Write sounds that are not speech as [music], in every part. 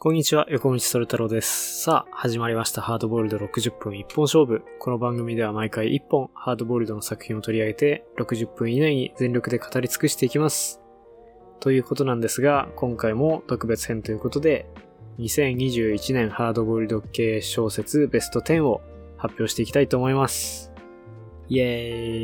こんにちは、横道それ太郎です。さあ、始まりました。ハードボイルド60分一本勝負。この番組では毎回1本、ハードボイルドの作品を取り上げて、60分以内に全力で語り尽くしていきます。ということなんですが、今回も特別編ということで、2021年ハードボイルド系小説ベスト10を発表していきたいと思います。イエ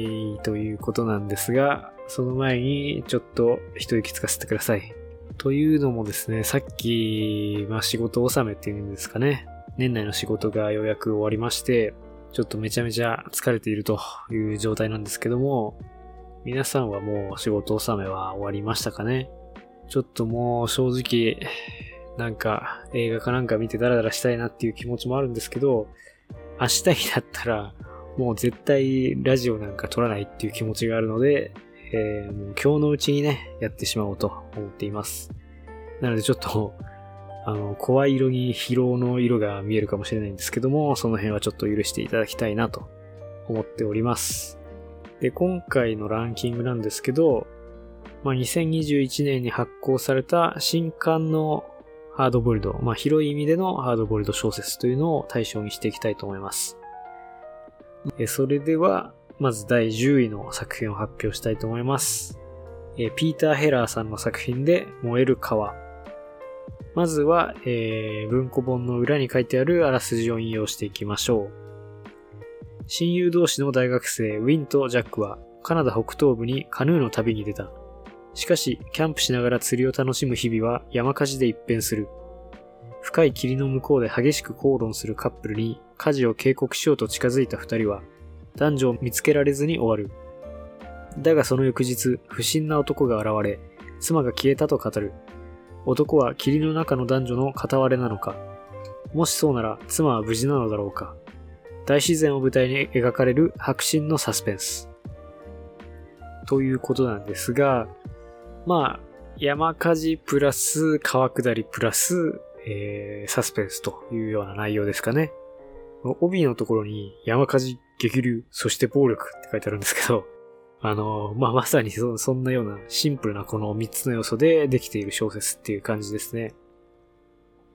ーイということなんですが、その前にちょっと一息つかせてください。というのもですね、さっき、まあ仕事納めっていうんですかね。年内の仕事がようやく終わりまして、ちょっとめちゃめちゃ疲れているという状態なんですけども、皆さんはもう仕事納めは終わりましたかねちょっともう正直、なんか映画かなんか見てダラダラしたいなっていう気持ちもあるんですけど、明日になったらもう絶対ラジオなんか撮らないっていう気持ちがあるので、えーもう今日のうちにね、やってしまおうと思っています。なのでちょっと、[laughs] あの、声色に疲労の色が見えるかもしれないんですけども、その辺はちょっと許していただきたいなと思っております。で、今回のランキングなんですけど、まあ、2021年に発行された新刊のハードボイルド、まあ、広い意味でのハードボイルド小説というのを対象にしていきたいと思います。えそれでは、まず第10位の作品を発表したいと思います。えーピーター・ヘラーさんの作品で燃える川。まずは、えー文庫本の裏に書いてあるあらすじを引用していきましょう。親友同士の大学生ウィンとジャックはカナダ北東部にカヌーの旅に出た。しかし、キャンプしながら釣りを楽しむ日々は山火事で一変する。深い霧の向こうで激しく口論するカップルに火事を警告しようと近づいた二人は男女を見つけられずに終わる。だがその翌日、不審な男が現れ、妻が消えたと語る。男は霧の中の男女の片割れなのか。もしそうなら、妻は無事なのだろうか。大自然を舞台に描かれる迫真のサスペンス。ということなんですが、まあ、山火事プラス川下りプラス、えー、サスペンスというような内容ですかね。この帯のところに山火事、激流、そして暴力って書いてあるんですけど、あの、まあ、まさにそそんなようなシンプルなこの3つの要素でできている小説っていう感じですね。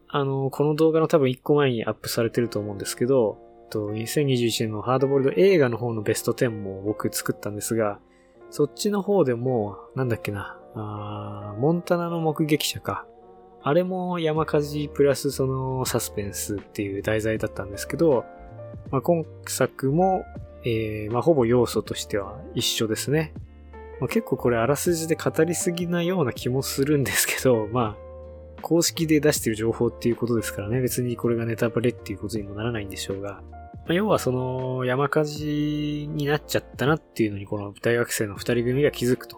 あの、この動画の多分1個前にアップされてると思うんですけど、と2021年のハードボイルド映画の方のベスト10も僕作ったんですが、そっちの方でも、なんだっけな、あモンタナの目撃者か。あれも山火事プラスそのサスペンスっていう題材だったんですけど、まあ、今作も、えーまあ、ほぼ要素としては一緒ですね。まあ、結構これあらすじで語りすぎなような気もするんですけど、[laughs] まあ、公式で出してる情報っていうことですからね、別にこれがネタバレっていうことにもならないんでしょうが、まあ、要はその山火事になっちゃったなっていうのにこの大学生の二人組が気づくと。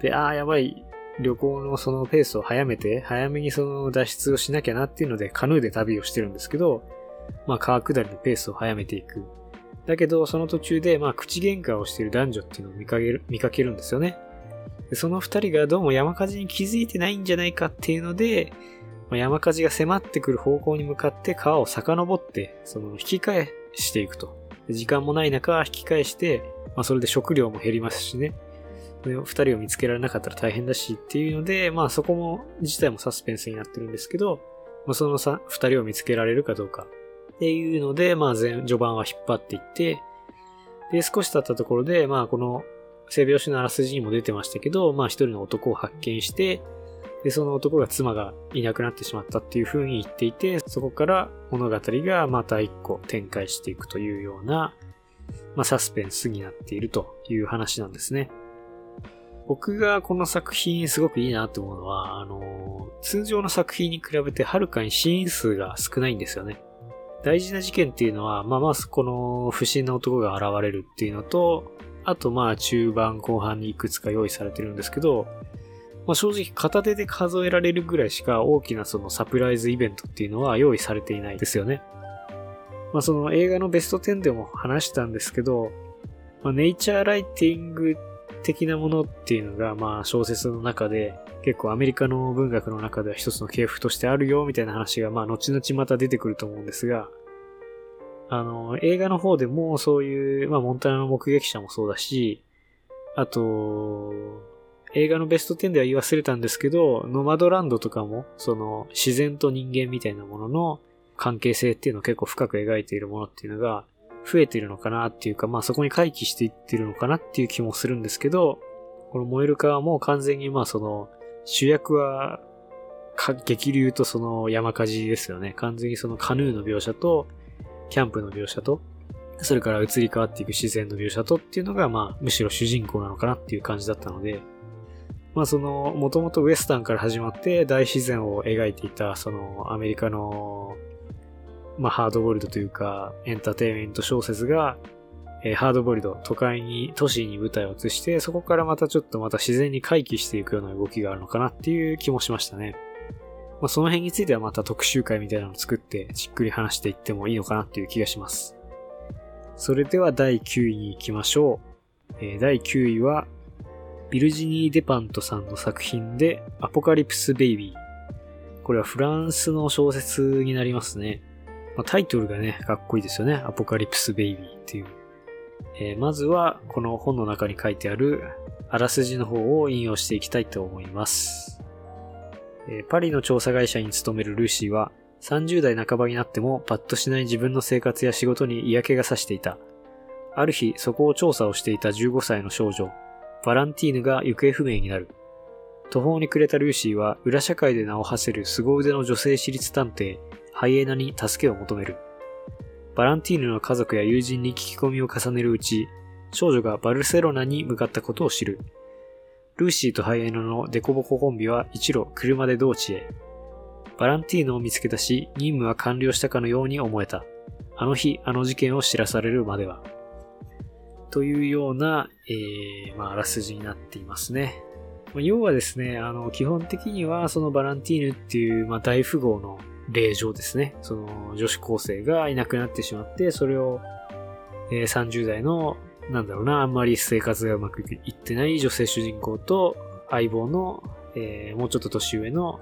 で、ああ、やばい、旅行のそのペースを早めて、早めにその脱出をしなきゃなっていうので、カヌーで旅をしてるんですけど、まあ川下りのペースを早めていく。だけど、その途中で、まあ口喧嘩をしている男女っていうのを見かける、見かけるんですよね。でその二人がどうも山火事に気づいてないんじゃないかっていうので、まあ、山火事が迫ってくる方向に向かって川を遡って、その引き返していくと。時間もない中、引き返して、まあそれで食料も減りますしね。二人を見つけられなかったら大変だしっていうので、まあそこも、自体もサスペンスになってるんですけど、まあ、その二人を見つけられるかどうかっていうので、まあ、序盤は引っ張っていって、で、少し経ったところで、まあこの背拍子のあらすじにも出てましたけど、まあ一人の男を発見して、で、その男が妻がいなくなってしまったっていう風に言っていて、そこから物語がまた一個展開していくというような、まあサスペンスになっているという話なんですね。僕がこの作品すごくいいなと思うのは、あの、通常の作品に比べてはるかにシーン数が少ないんですよね。大事な事件っていうのは、まあまずこの不審な男が現れるっていうのと、あとまあ中盤後半にいくつか用意されてるんですけど、まあ正直片手で数えられるぐらいしか大きなそのサプライズイベントっていうのは用意されていないですよね。まあその映画のベスト10でも話したんですけど、まあネイチャーライティング的なものっていうのがまあ小説の中で結構アメリカの文学の中では一つの系譜としてあるよみたいな話がまあ後々また出てくると思うんですが、あの、映画の方でもそういう、まあモンタナの目撃者もそうだし、あと、映画のベスト10では言い忘れたんですけど、ノマドランドとかも、その自然と人間みたいなものの関係性っていうのを結構深く描いているものっていうのが増えてるのかなっていうか、まあそこに回帰していってるのかなっていう気もするんですけど、この燃える川も完全にまあその主役は激流とその山火事ですよね。完全にそのカヌーの描写と、キャンプの描写と、それから移り変わっていく自然の描写とっていうのが、まあ、むしろ主人公なのかなっていう感じだったので、まあその、もともとウエスタンから始まって大自然を描いていた、そのアメリカの、まあハードボイルドというか、エンターテインメント小説が、えー、ハードボイルド、都会に、都市に舞台を移して、そこからまたちょっとまた自然に回帰していくような動きがあるのかなっていう気もしましたね。まあその辺についてはまた特集会みたいなのを作ってじっくり話していってもいいのかなっていう気がします。それでは第9位に行きましょう。えー、第9位は、ビルジニー・デパントさんの作品で、アポカリプス・ベイビー。これはフランスの小説になりますね。まあ、タイトルがね、かっこいいですよね。アポカリプス・ベイビーっていう。えー、まずは、この本の中に書いてある、あらすじの方を引用していきたいと思います。えー、パリの調査会社に勤めるルーシーは、30代半ばになってもパッとしない自分の生活や仕事に嫌気がさしていた。ある日、そこを調査をしていた15歳の少女、バランティーヌが行方不明になる。途方に暮れたルーシーは裏社会で名を馳せる凄腕の女性私立探偵、ハイエナに助けを求める。バランティーヌの家族や友人に聞き込みを重ねるうち、少女がバルセロナに向かったことを知る。ルーシーとハイエナのデコボココンビは一路車で同地へ。バランティーヌを見つけたし、任務は完了したかのように思えた。あの日、あの事件を知らされるまでは。というような、えー、まあ、あらすじになっていますね。要はですね、あの、基本的には、そのバランティーヌっていう、まあ、大富豪の令状ですね。その、女子高生がいなくなってしまって、それを、えー、30代の、なんだろうな、あんまり生活がうまくいってない女性主人公と、相棒の、えー、もうちょっと年上の、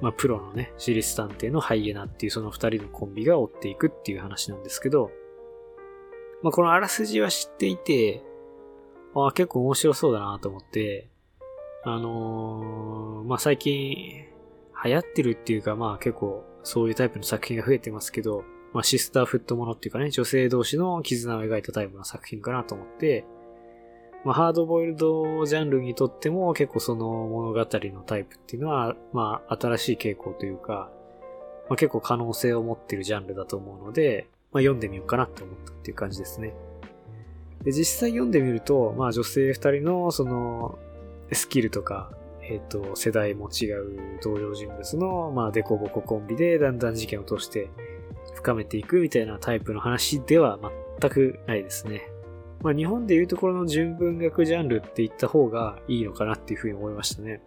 まあ、プロのね、私立探偵のハイエナっていうその二人のコンビが追っていくっていう話なんですけど、まあ、このあらすじは知っていて、あ結構面白そうだなと思って、あのー、まあ、最近流行ってるっていうか、まあ結構そういうタイプの作品が増えてますけど、まあシスターフットものっていうかね、女性同士の絆を描いたタイプの作品かなと思って、まあハードボイルドジャンルにとっても結構その物語のタイプっていうのは、まあ新しい傾向というか、まあ結構可能性を持ってるジャンルだと思うので、まあ、読んでみようかなって思ったっていう感じですね。で、実際読んでみると、まあ女性二人のそのスキルとか、えっ、ー、と、世代も違う登場人物の、まあデコボココンビでだんだん事件を通して深めていくみたいなタイプの話では全くないですね。まあ日本でいうところの純文学ジャンルって言った方がいいのかなっていうふうに思いましたね。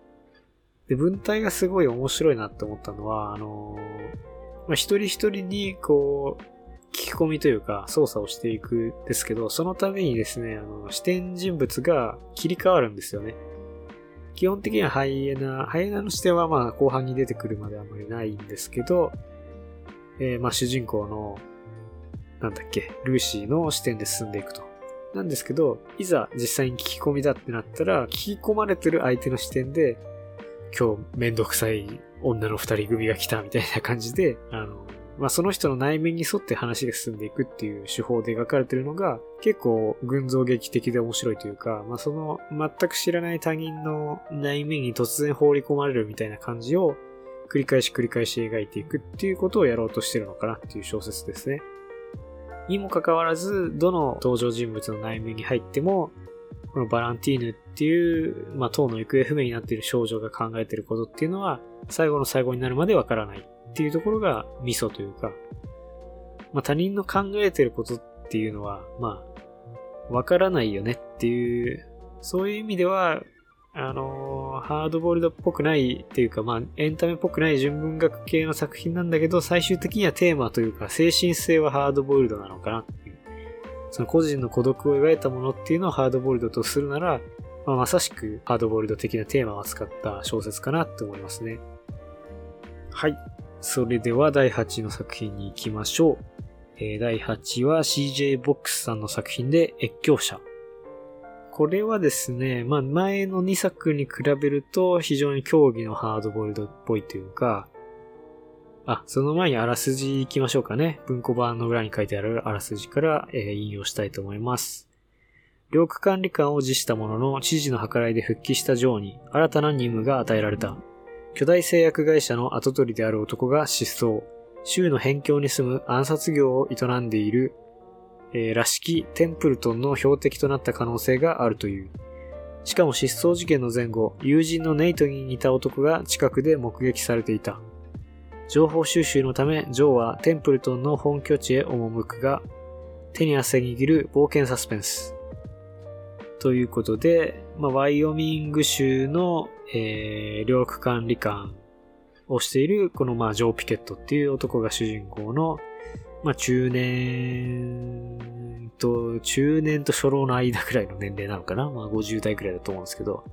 で、文体がすごい面白いなって思ったのは、あのまあ、一人一人にこう、聞き込みというか操作をしていくんですけど、その度にですね、あの、視点人物が切り替わるんですよね。基本的にはハイエナ、ハイエナの視点はまあ後半に出てくるまであんまりないんですけど、えー、まあ主人公の、なんだっけ、ルーシーの視点で進んでいくと。なんですけど、いざ実際に聞き込みだってなったら、聞き込まれてる相手の視点で、今日めんどくさい女の二人組が来たみたいな感じで、あの、まあ、その人の内面に沿って話が進んでいくっていう手法で描かれてるのが結構群像劇的で面白いというか、まあ、その全く知らない他人の内面に突然放り込まれるみたいな感じを繰り返し繰り返し描いていくっていうことをやろうとしてるのかなっていう小説ですね。にもかかわらず、どの登場人物の内面に入っても、このバランティーヌっていう、まあ、党の行方不明になっている少女が考えていることっていうのは、最後の最後になるまでわからないっていうところがミソというか、まあ他人の考えてることっていうのは、まあ、わからないよねっていう、そういう意味では、あのー、ハードボールドっぽくないっていうか、まあ、エンタメっぽくない純文学系の作品なんだけど、最終的にはテーマというか、精神性はハードボイルドなのかなっていう。その個人の孤独を描いたものっていうのをハードボイルドとするなら、まあ、まさしくハードボイルド的なテーマを扱った小説かなって思いますね。はい。それでは第8位の作品に行きましょう。えー、第8位は CJ ボックスさんの作品で越境者。これはですね、まあ前の2作に比べると非常に競技のハードボイルドっぽいというか、あ、その前にあらすじ行きましょうかね。文庫版の裏に書いてあるあらすじから、えー、引用したいと思います。領区管理官を辞したものの知事の計らいで復帰したジョーに新たな任務が与えられた。巨大製薬会社の跡取りである男が失踪。州の辺境に住む暗殺業を営んでいる、えー、らしきテンプルトンの標的となった可能性があるという。しかも失踪事件の前後、友人のネイトに似た男が近くで目撃されていた。情報収集のため、ジョーはテンプルトンの本拠地へ赴くが、手に汗握る冒険サスペンス。ということで、まあ、ワイオミング州の、えー、領区管理官をしている、この、まあ、ジョー・ピケットっていう男が主人公の、まあ、中年と、中年と初老の間くらいの年齢なのかな。まあ、50代くらいだと思うんですけど、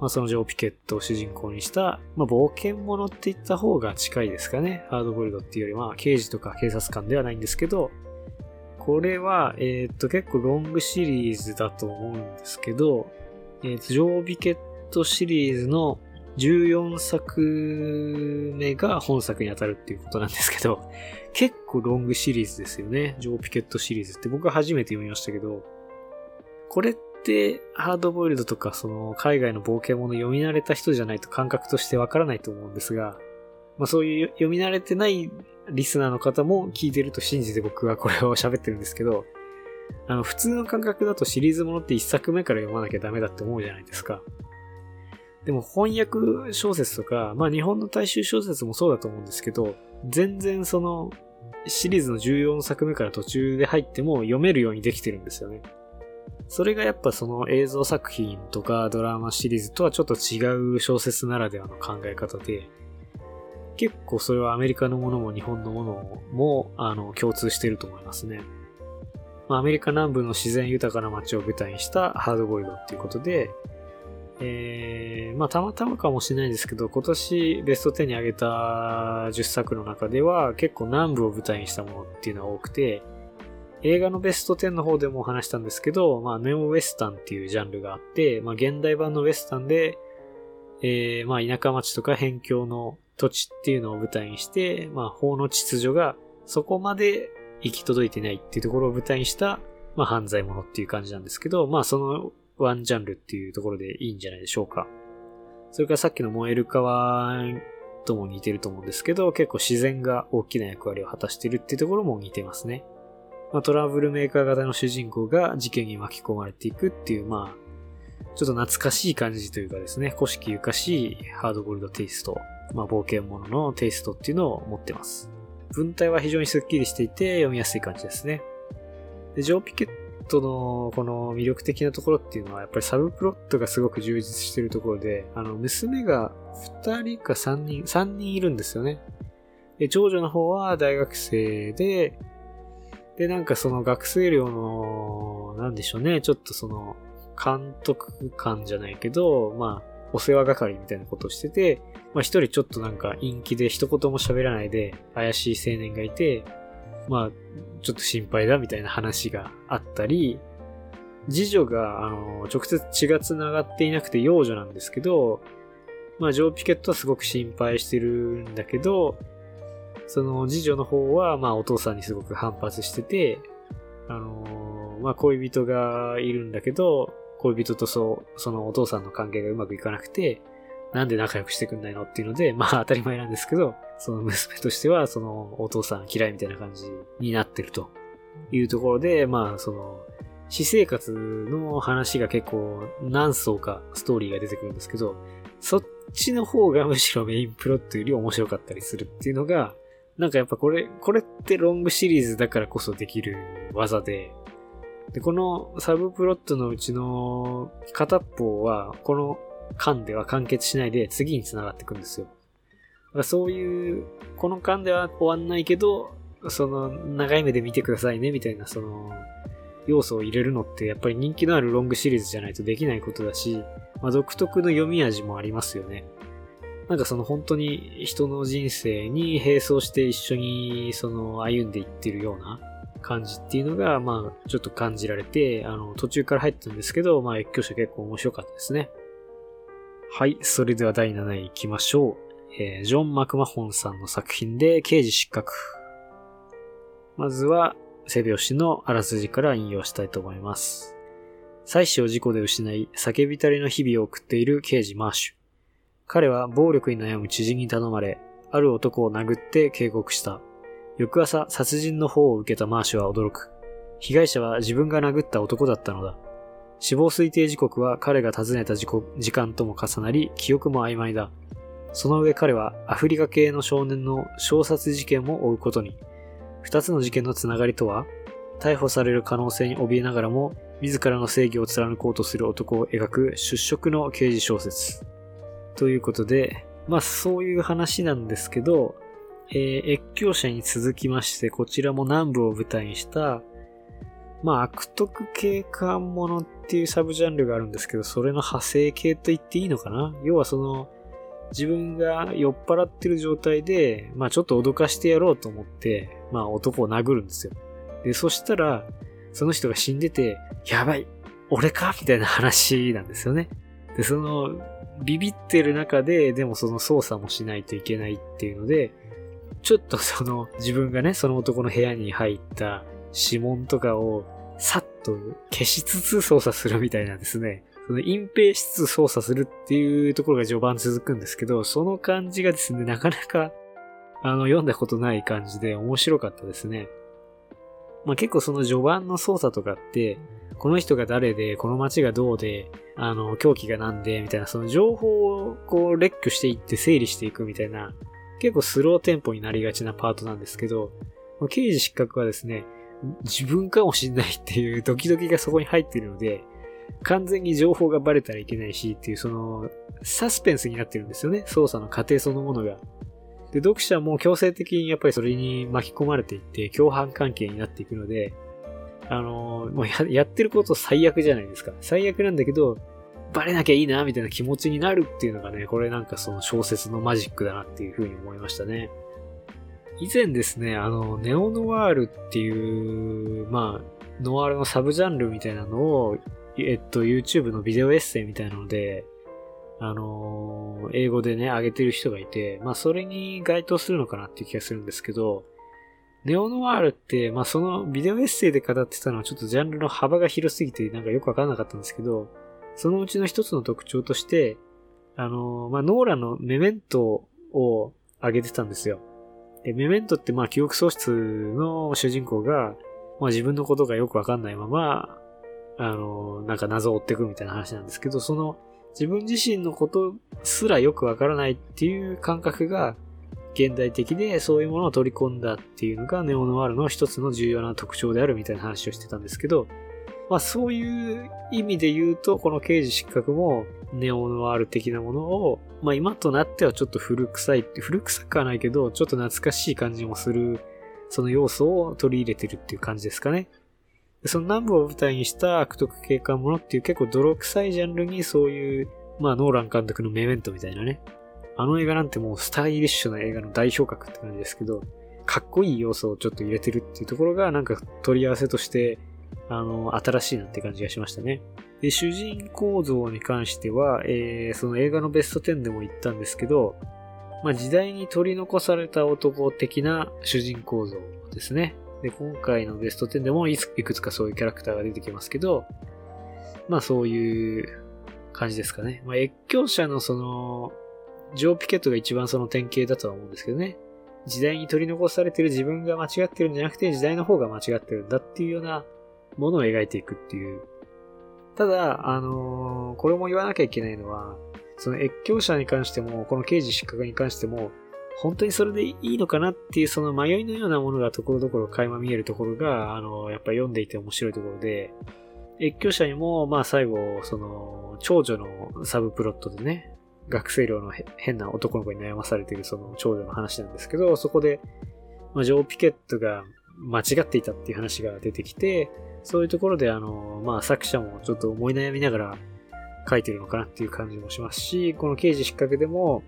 まあ、そのジョー・ピケットを主人公にした、まあ、冒険者って言った方が近いですかね。ハードボイルドっていうよりは、刑事とか警察官ではないんですけど、これは、えー、っと、結構ロングシリーズだと思うんですけど、えー、っと、ジョー・ビケットシリーズの14作目が本作に当たるっていうことなんですけど、結構ロングシリーズですよね。ジョー・ピケットシリーズって僕は初めて読みましたけど、これってハードボイルドとかその海外の冒険物読み慣れた人じゃないと感覚としてわからないと思うんですが、まあそういう読み慣れてないリスナーの方も聞いてると信じて僕はこれを喋ってるんですけど、あの普通の感覚だとシリーズものって一作目から読まなきゃダメだって思うじゃないですか。でも翻訳小説とか、まあ日本の大衆小説もそうだと思うんですけど、全然そのシリーズの14作目から途中で入っても読めるようにできてるんですよね。それがやっぱその映像作品とかドラマシリーズとはちょっと違う小説ならではの考え方で、結構それはアメリカのものも日本のものも、あの、共通してると思いますね。ま、アメリカ南部の自然豊かな街を舞台にしたハードボイルドっていうことで、えー、まあ、たまたまかもしれないですけど、今年ベスト10に挙げた10作の中では結構南部を舞台にしたものっていうのが多くて、映画のベスト10の方でも話したんですけど、まあ、ネオウェスタンっていうジャンルがあって、まあ、現代版のウェスタンで、えー、まあ、田舎町とか辺境の土地っていうのを舞台にして、まあ、法の秩序がそこまで行き届いてないっていうところを舞台にした、まあ、犯罪者っていう感じなんですけど、まあ、そのワンジャンルっていうところでいいんじゃないでしょうか。それからさっきの燃える川とも似てると思うんですけど、結構自然が大きな役割を果たしてるっていうところも似てますね。まあ、トラブルメーカー型の主人公が事件に巻き込まれていくっていう、まあ、ちょっと懐かしい感じというかですね、古式ゆかしいハードボイルドテイスト、まあ、冒険者のテイストっていうのを持ってます。文体は非常にスッキリしていて読みやすい感じですね。で、ジョー・ピケットのこの魅力的なところっていうのは、やっぱりサブプロットがすごく充実してるところで、あの、娘が2人か3人、3人いるんですよね。で、長女の方は大学生で、で、なんかその学生寮の、なんでしょうね、ちょっとその、監督官じゃないけど、まあ、お世話係みたいなことをしてて、まあ一人ちょっとなんか陰気で一言も喋らないで怪しい青年がいて、まあ、ちょっと心配だみたいな話があったり、次女が、あの、直接血が繋がっていなくて幼女なんですけど、まあ、ジョー・ピケットはすごく心配してるんだけど、その次女の方は、まあお父さんにすごく反発してて、あの、まあ恋人がいるんだけど、恋人とそ、そのお父さんの関係がうまくいかなくて、なんで仲良くしてくんないのっていうので、まあ当たり前なんですけど、その娘としては、そのお父さん嫌いみたいな感じになってるというところで、まあその、私生活の話が結構何層かストーリーが出てくるんですけど、そっちの方が [laughs] むしろメインプロットより面白かったりするっていうのが、なんかやっぱこれ、これってロングシリーズだからこそできる技で、で、このサブプロットのうちの片方は、この間では完結しないで次に繋がっていくんですよ。そういう、この間では終わんないけど、その長い目で見てくださいね、みたいなその要素を入れるのってやっぱり人気のあるロングシリーズじゃないとできないことだし、まあ、独特の読み味もありますよね。なんかその本当に人の人生に並走して一緒にその歩んでいってるような、感じっていうのが、まあ、ちょっと感じられて、あの、途中から入ったんですけど、まあ、越境者結構面白かったですね。はい、それでは第7位行きましょう。えー、ジョン・マクマホンさんの作品で、刑事失格。まずは、背拍子のあらすじから引用したいと思います。妻子を事故で失い、叫びたりの日々を送っている刑事マーシュ。彼は暴力に悩む知人に頼まれ、ある男を殴って警告した。翌朝、殺人の方を受けたマーシュは驚く。被害者は自分が殴った男だったのだ。死亡推定時刻は彼が訪ねた時時間とも重なり、記憶も曖昧だ。その上彼はアフリカ系の少年の小殺事件も追うことに。二つの事件のつながりとは逮捕される可能性に怯えながらも、自らの正義を貫こうとする男を描く出色の刑事小説。ということで、まあそういう話なんですけど、えー、越境者に続きまして、こちらも南部を舞台にした、まあ悪徳警官ものっていうサブジャンルがあるんですけど、それの派生系と言っていいのかな？要はその、自分が酔っ払ってる状態で、まあちょっと脅かしてやろうと思って、まあ男を殴るんですよ。で、そしたら、その人が死んでて、やばい俺か？みたいな話なんですよね。で、その、ビビってる中で、でもその操作もしないといけないっていうので、ちょっとその、自分がね、その男の部屋に入った指紋とかを、さっと消しつつ操作するみたいなんですね。その隠蔽しつつ操作するっていうところが序盤続くんですけど、その感じがですね、なかなか、あの、読んだことない感じで面白かったですね。まあ、結構その序盤の操作とかって、この人が誰で、この街がどうで、あの、狂気がなんで、みたいな、その情報をこう、列挙していって整理していくみたいな、結構スローテンポになりがちなパートなんですけど、刑事失格はですね、自分かもしんないっていうドキドキがそこに入ってるので、完全に情報がバレたらいけないしっていう、その、サスペンスになってるんですよね。操作の過程そのものが。で、読者も強制的にやっぱりそれに巻き込まれていって、共犯関係になっていくので、あのー、もうややってること最悪じゃないですか。最悪なんだけど、バレなきゃいいな、みたいな気持ちになるっていうのがね、これなんかその小説のマジックだなっていうふうに思いましたね。以前ですね、あの、ネオノワールっていう、まあ、ノワールのサブジャンルみたいなのを、えっと、YouTube のビデオエッセイみたいなので、あの、英語でね、上げてる人がいて、まあ、それに該当するのかなっていう気がするんですけど、ネオノワールって、まあ、そのビデオエッセイで語ってたのはちょっとジャンルの幅が広すぎてなんかよくわからなかったんですけど、そのうちの一つの特徴として、あの、まあ、ノーラのメメントを上げてたんですよ。で、メメントってまあ記憶喪失の主人公が、まあ自分のことがよくわかんないまま、あの、なんか謎を追っていくみたいな話なんですけど、その自分自身のことすらよくわからないっていう感覚が現代的でそういうものを取り込んだっていうのがネオノワールの一つの重要な特徴であるみたいな話をしてたんですけど、まあそういう意味で言うと、この刑事失格もネオノワール的なものを、まあ今となってはちょっと古臭いって、古臭くはないけど、ちょっと懐かしい感じもする、その要素を取り入れてるっていう感じですかね。その南部を舞台にした悪徳警官ものっていう結構泥臭いジャンルにそういう、まあノーラン監督のメメントみたいなね。あの映画なんてもうスタイリッシュな映画の代表格って感じですけど、かっこいい要素をちょっと入れてるっていうところがなんか取り合わせとして、あの、新しいなって感じがしましたね。で、主人公像に関しては、えー、その映画のベスト10でも言ったんですけど、まあ時代に取り残された男的な主人公像ですね。で、今回のベスト10でもいくつかそういうキャラクターが出てきますけど、まあそういう感じですかね。まあ越境者のその、ジョー・ピケットが一番その典型だとは思うんですけどね。時代に取り残されてる自分が間違ってるんじゃなくて、時代の方が間違ってるんだっていうようなものを描いていくっていう。ただ、あのー、これも言わなきゃいけないのは、その越境者に関しても、この刑事失格に関しても、本当にそれでいいのかなっていうその迷いのようなものがところどころ垣間見えるところが、あの、やっぱ読んでいて面白いところで、越境者にも、まあ最後、その、長女のサブプロットでね、学生寮の変な男の子に悩まされているその長女の話なんですけど、そこで、まあ、ジョー・ピケットが間違っていたっていう話が出てきて、そういうところであの、まあ作者もちょっと思い悩みながら書いてるのかなっていう感じもしますし、この刑事失格でも、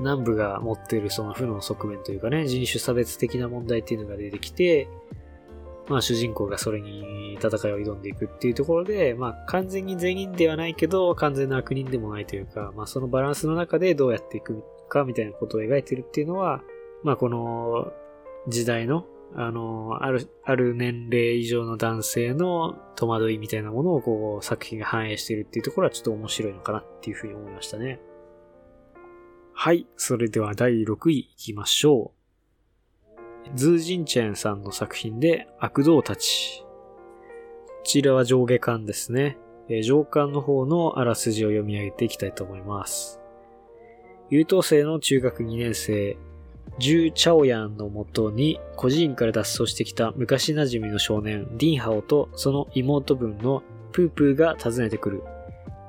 南部が持っているその負の側面というかね、人種差別的な問題っていうのが出てきて、まあ主人公がそれに戦いを挑んでいくっていうところで、まあ完全に善人ではないけど、完全な悪人でもないというか、まあそのバランスの中でどうやっていくかみたいなことを描いてるっていうのは、まあこの時代の、あの、ある、ある年齢以上の男性の戸惑いみたいなものをこう作品が反映しているっていうところはちょっと面白いのかなっていうふうに思いましたね。はい。それでは第6位いきましょう。ズージンチェンさんの作品で悪道たち。こちらは上下巻ですね。えー、上巻の方のあらすじを読み上げていきたいと思います。優等生の中学2年生、ジュー・チャオヤンのもとに孤児院から脱走してきた昔馴染みの少年、ディンハオとその妹分のプープーが訪ねてくる。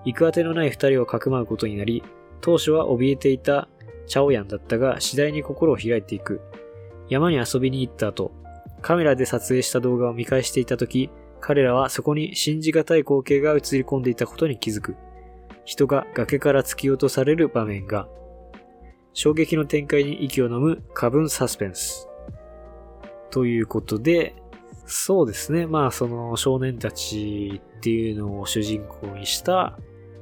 行く当てのない二人をかくまうことになり、当初は怯えていたチャオヤンだったが次第に心を開いていく。山に遊びに行った後、カメラで撮影した動画を見返していた時、彼らはそこに信じがたい光景が映り込んでいたことに気づく。人が崖から突き落とされる場面が、衝撃の展開に息を飲む過分サスペンス。ということで、そうですね。まあ、その少年たちっていうのを主人公にした、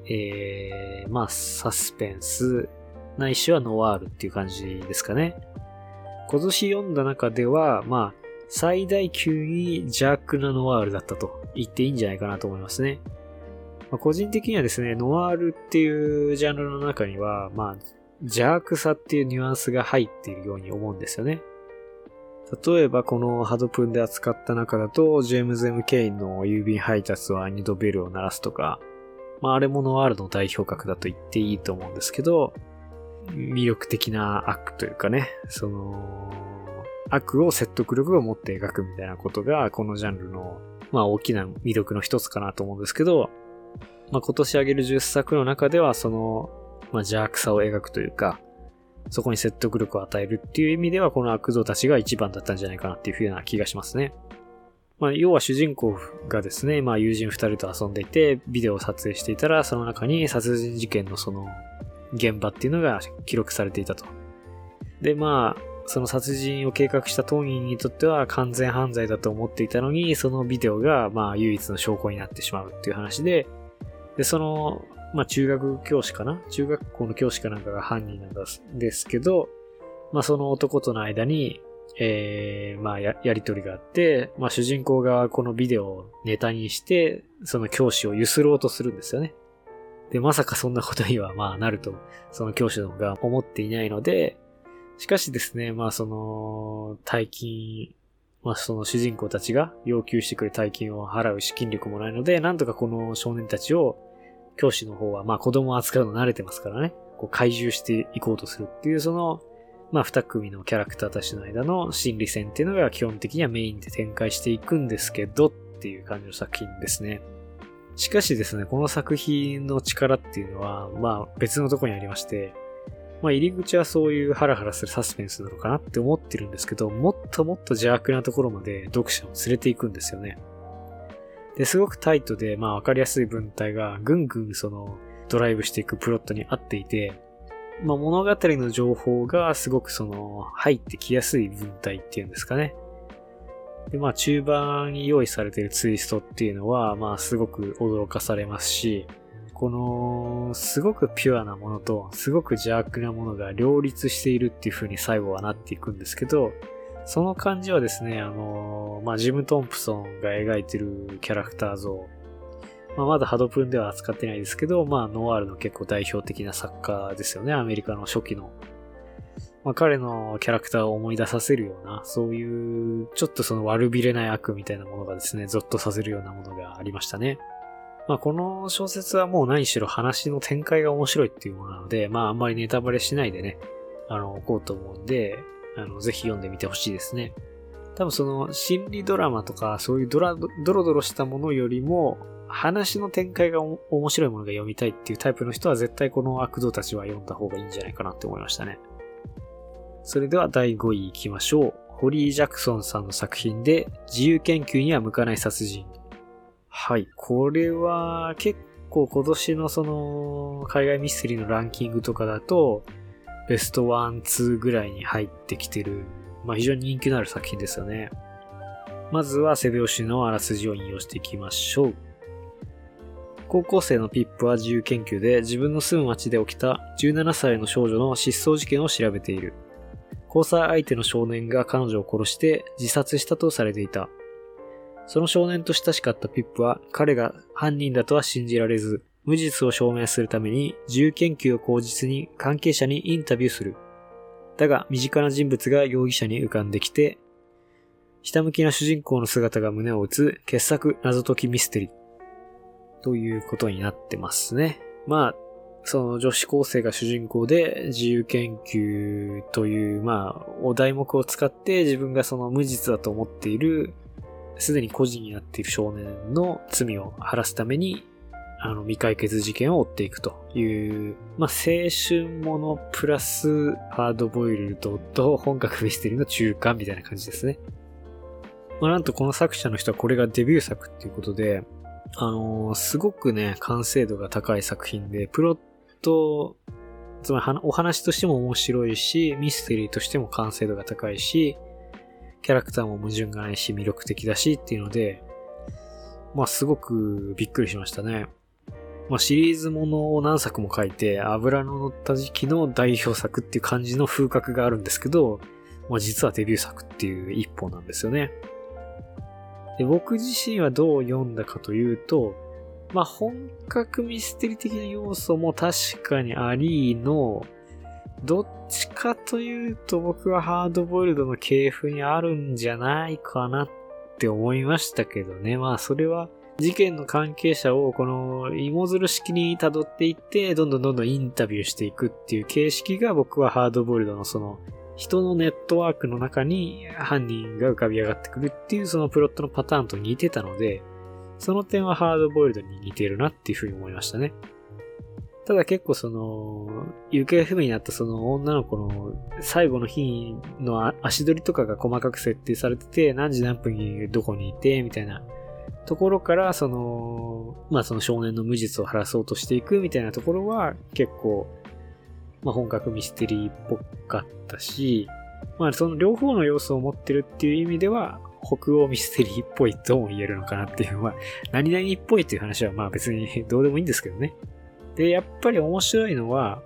えー、まあ、サスペンス、ないしはノワールっていう感じですかね。今年読んだ中では、まあ、最大級に邪悪なノワールだったと言っていいんじゃないかなと思いますね。まあ、個人的にはですね、ノワールっていうジャンルの中には、まあ、邪悪さっていうニュアンスが入っているように思うんですよね。例えばこのハドプンで扱った中だと、ジェームズ・エム・ケインの郵便配達は二度ベルを鳴らすとか、まああれもノワールの代表格だと言っていいと思うんですけど、魅力的な悪というかね、その、悪を説得力を持って描くみたいなことが、このジャンルの、まあ大きな魅力の一つかなと思うんですけど、まあ今年あげる10作の中では、その、まあ邪悪さを描くというか、そこに説得力を与えるっていう意味では、この悪道たちが一番だったんじゃないかなっていうふうな気がしますね。まあ、要は主人公がですね、まあ、友人二人と遊んでいて、ビデオを撮影していたら、その中に殺人事件のその、現場っていうのが記録されていたと。で、まあ、その殺人を計画した当人にとっては完全犯罪だと思っていたのに、そのビデオが、まあ、唯一の証拠になってしまうっていう話で、で、その、まあ、中学教師かな？中学校の教師かなんかが犯人なんですけど、まあ、その男との間に、えー、まあや、やりとりがあって、まあ、主人公がこのビデオをネタにして、その教師をゆすろうとするんですよね。で、まさかそんなことにはまあなると、その教師の方が思っていないので、しかしですね、まあその、大金、まあその主人公たちが要求してくる大金を払う資金力もないので、なんとかこの少年たちを、教師の方はまあ子供を扱うの慣れてますからね、こう怪獣していこうとするっていうその、まあ二組のキャラクターたちの間の心理戦っていうのが基本的にはメインで展開していくんですけどっていう感じの作品ですね。しかしですね、この作品の力っていうのは、まあ別のとこにありまして、まあ入り口はそういうハラハラするサスペンスなのかなって思ってるんですけど、もっともっと邪悪なところまで読者を連れていくんですよね。で、すごくタイトで、まあわかりやすい文体がぐんぐんそのドライブしていくプロットに合っていて、まあ物語の情報がすごくその入ってきやすい文体っていうんですかね。で、まあ中盤に用意されているツイストっていうのは、まあすごく驚かされますし、この、すごくピュアなものと、すごく邪悪なものが両立しているっていう風に最後はなっていくんですけど、その感じはですね、あのまあ、ジム・トンプソンが描いてるキャラクター像、まあ、まだハドプンでは扱ってないですけど、まあ、ノワールの結構代表的な作家ですよね、アメリカの初期のまあ、彼のキャラクターを思い出させるような、そういう、ちょっとその悪びれない悪みたいなものがですね、ゾッとさせるようなものがありましたね。まあ、この小説はもう何しろ話の展開が面白いっていうものなので、まあ、あんまりネタバレしないでね、あの、置こうと思うんで、あの、ぜひ読んでみてほしいですね。多分その心理ドラマとかそういうドラ、ドロドロしたものよりも、話の展開が面白いものが読みたいっていうタイプの人は絶対この悪道たちは読んだ方がいいんじゃないかなって思いましたね。それでは第5位行きましょう。ホリー・ジャクソンさんの作品で自由研究には向かない殺人。はい。これは結構今年のその海外ミステリーのランキングとかだとベスト1、2ぐらいに入ってきてる、まあ非常に人気のある作品ですよね。まずは背表紙のあらすじを引用していきましょう。高校生のピップは自由研究で自分の住む町で起きた17歳の少女の失踪事件を調べている。交際相手の少年が彼女を殺して自殺したとされていた。その少年と親しかったピップは彼が犯人だとは信じられず、無実を証明するために自由研究を口実に関係者にインタビューする。だが身近な人物が容疑者に浮かんできて、下向きな主人公の姿が胸を打つ傑作謎解きミステリー。ということになってますね。まあ、その女子高生が主人公で自由研究という、まあ、お題目を使って自分がその無実だと思っている、すでに孤児になっている少年の罪を晴らすために、あの、未解決事件を追っていくという、まあ、青春ものプラスハードボイルドと本格ミステリーの中間みたいな感じですね。まあ、なんとこの作者の人はこれがデビュー作っていうことで、あのー、すごくね、完成度が高い作品で、プロット、つまりお話としても面白いし、ミステリーとしても完成度が高いし、キャラクターも矛盾がないし魅力的だしっていうので、まあすごくびっくりしましたね。まあシリーズものを何作も書いて、油の乗った時期の代表作っていう感じの風格があるんですけど、まあ実はデビュー作っていう一本なんですよね。で僕自身はどう読んだかというと、まあ、本格ミステリー的な要素も確かにありの、どっちかというと僕はハードボイルドの系譜にあるんじゃないかなって思いましたけどね。まあそれは事件の関係者をこの芋づる式に辿っていって、どんどんどんどんインタビューしていくっていう形式が僕はハードボイルドのその人のネットワークの中に犯人が浮かび上がってくるっていうそのプロットのパターンと似てたので、その点はハードボイルドに似てるなっていうふうに思いましたね。ただ結構その、行方不明になったその女の子の最後の日の足取りとかが細かく設定されてて、何時何分にどこにいて、みたいなところから、その、まあその少年の無実を晴らそうとしていくみたいなところは結構まあ、本格ミステリーっぽかったし、まあ、その両方の要素を持ってるっていう意味では、北欧ミステリーっぽいとも言えるのかなっていうのは、何々っぽいっていう話はまあ別にどうでもいいんですけどね。で、やっぱり面白いのは、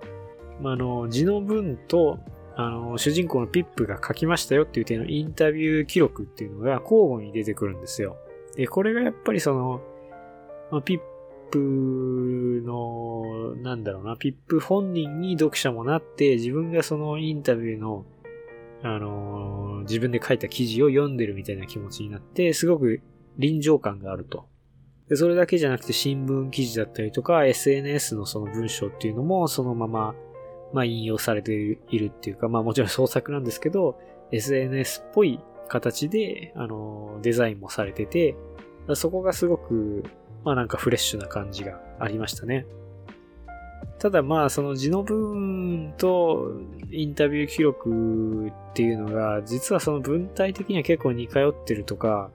まあ、の、地の文と、あの、主人公のピップが書きましたよっていう点のインタビュー記録っていうのが交互に出てくるんですよ。で、これがやっぱりその、まあ、ピップの、なんだろうな、ピップ本人に読者もなって、自分がそのインタビューの、あの、自分で書いた記事を読んでるみたいな気持ちになって、すごく臨場感があると。で、それだけじゃなくて新聞記事だったりとか、SNS のその文章っていうのもそのまま、まあ引用されているっていうか、まあもちろん創作なんですけど、SNS っぽい形で、あの、デザインもされてて、そこがすごくまあなんかフレッシュな感じがありましたね。ただまあその字の文とインタビュー記録っていうのが実はその文体的には結構似通ってるとか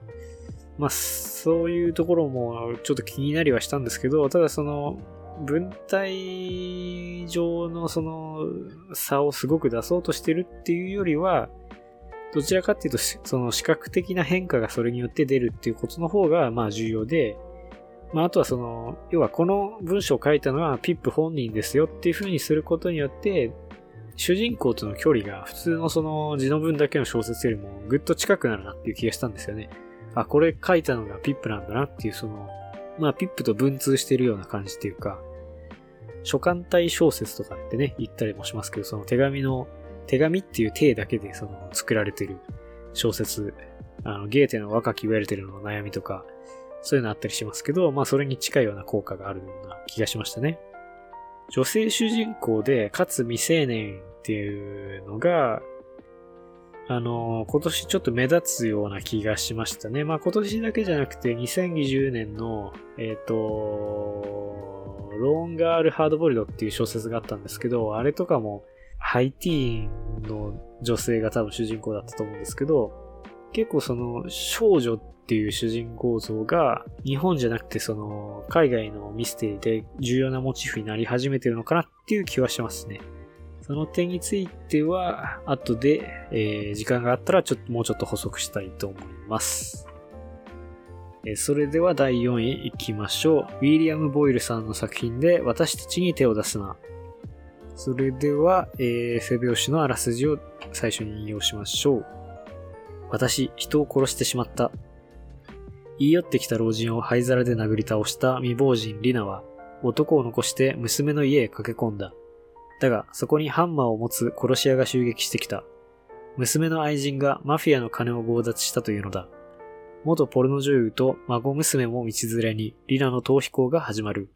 まあそういうところもちょっと気になりはしたんですけどただその文体上のその差をすごく出そうとしてるっていうよりはどちらかっていうとその視覚的な変化がそれによって出るっていうことの方がまあ重要でまあ、あとはその、要はこの文章を書いたのはピップ本人ですよっていう風にすることによって、主人公との距離が普通のその字の文だけの小説よりもぐっと近くなるなっていう気がしたんですよね。あ、これ書いたのがピップなんだなっていうその、まあピップと文通してるような感じっていうか、書簡体小説とかってね、言ったりもしますけど、その手紙の、手紙っていう体だけでその作られてる小説、あの、ゲーテの若きウェルテルの悩みとか、そういうのあったりしますけど、まあそれに近いような効果があるような気がしましたね。女性主人公で、かつ未成年っていうのが、あの、今年ちょっと目立つような気がしましたね。まあ今年だけじゃなくて2020年の、えっ、ー、と、ローンガールハードボイルドっていう小説があったんですけど、あれとかもハイティーンの女性が多分主人公だったと思うんですけど、結構その少女っていう主人公像が日本じゃなくてその海外のミステリーで重要なモチーフになり始めてるのかなっていう気はしますね。その点については後で、えー、時間があったらちょっともうちょっと補足したいと思います。えそれでは第4位行きましょう。ウィリアム・ボイルさんの作品で私たちに手を出すな。それでは、えー、背拍子のあらすじを最初に引用しましょう。私、人を殺してしまった。言い寄ってきた老人を灰皿で殴り倒した未亡人リナは、男を残して娘の家へ駆け込んだ。だが、そこにハンマーを持つ殺し屋が襲撃してきた。娘の愛人がマフィアの金を強奪したというのだ。元ポルノ女優と孫娘も道連れにリナの逃避行が始まる。